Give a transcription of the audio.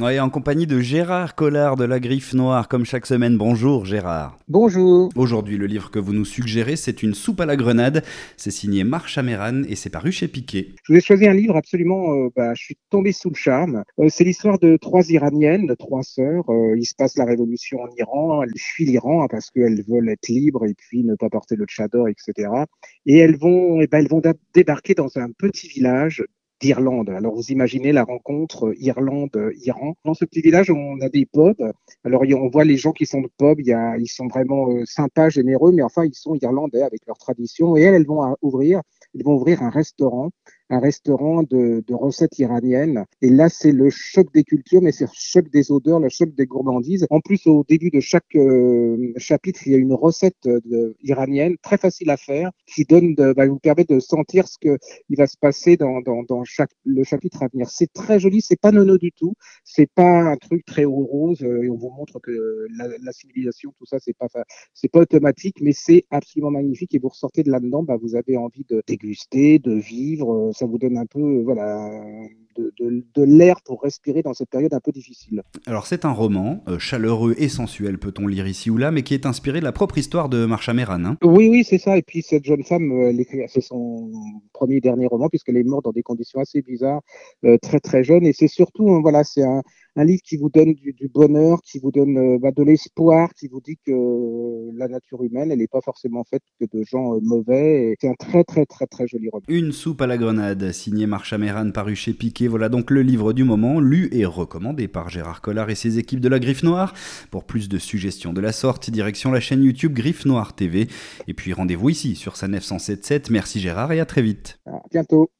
Oui, en compagnie de Gérard Collard de la Griffe Noire, comme chaque semaine. Bonjour Gérard. Bonjour. Aujourd'hui, le livre que vous nous suggérez, c'est Une soupe à la grenade. C'est signé Marc Améran et c'est paru chez Piquet. Je vous ai choisi un livre absolument, euh, bah, je suis tombé sous le charme. Euh, c'est l'histoire de trois Iraniennes, de trois sœurs. Euh, il se passe la révolution en Iran. Elles fuient l'Iran hein, parce qu'elles veulent être libres et puis ne pas porter le tchador, etc. Et elles vont, et ben, elles vont débarquer dans un petit village d'Irlande. Alors vous imaginez la rencontre euh, Irlande-Iran. Dans ce petit village, on a des pubs. Alors on voit les gens qui sont de pub, il y a, ils sont vraiment euh, sympas, généreux, mais enfin ils sont irlandais avec leur tradition. Et elles, elles vont ouvrir, elles vont ouvrir un restaurant un restaurant de, de recettes iraniennes. Et là, c'est le choc des cultures, mais c'est le choc des odeurs, le choc des gourmandises. En plus, au début de chaque euh, chapitre, il y a une recette de, iranienne très facile à faire qui donne, de, va vous permettre de sentir ce que il va se passer dans, dans, dans chaque le chapitre à venir. C'est très joli, c'est pas nono du tout, c'est pas un truc très rose euh, et on vous montre que la, la civilisation, tout ça, c'est pas c'est pas automatique, mais c'est absolument magnifique et vous ressortez de là-dedans, bah, vous avez envie de déguster, de vivre ça vous donne un peu euh, voilà, de, l'air pour respirer dans cette période un peu difficile. Alors c'est un roman, euh, chaleureux et sensuel peut-on lire ici ou là, mais qui est inspiré de la propre histoire de Marcha Meran. Hein. oui, oui, c'est ça. Et puis cette jeune femme, euh, c'est son premier et dernier roman puisqu'elle est morte dans des conditions assez bizarres, très très jeune. Et c'est surtout, hein, voilà, c'est un, un livre qui vous donne du, bonheur, qui vous donne euh, bah, de l'espoir, qui vous dit que euh, la nature humaine, elle n'est pas forcément faite que de gens euh, mauvais. C'est un très très très très joli roman. Une soupe à la grenade, signé Marcha Meran, paru chez Piquet. Voilà donc le livre du moment, lu et recommandé par Gérard Collard et ses équipes de la Griffe Noire. Pour plus de suggestions de la sorte, direction la chaîne YouTube Griffe Noire TV. Et puis rendez-vous ici sur sa 977. Merci Gérard et à très vite. À bientôt.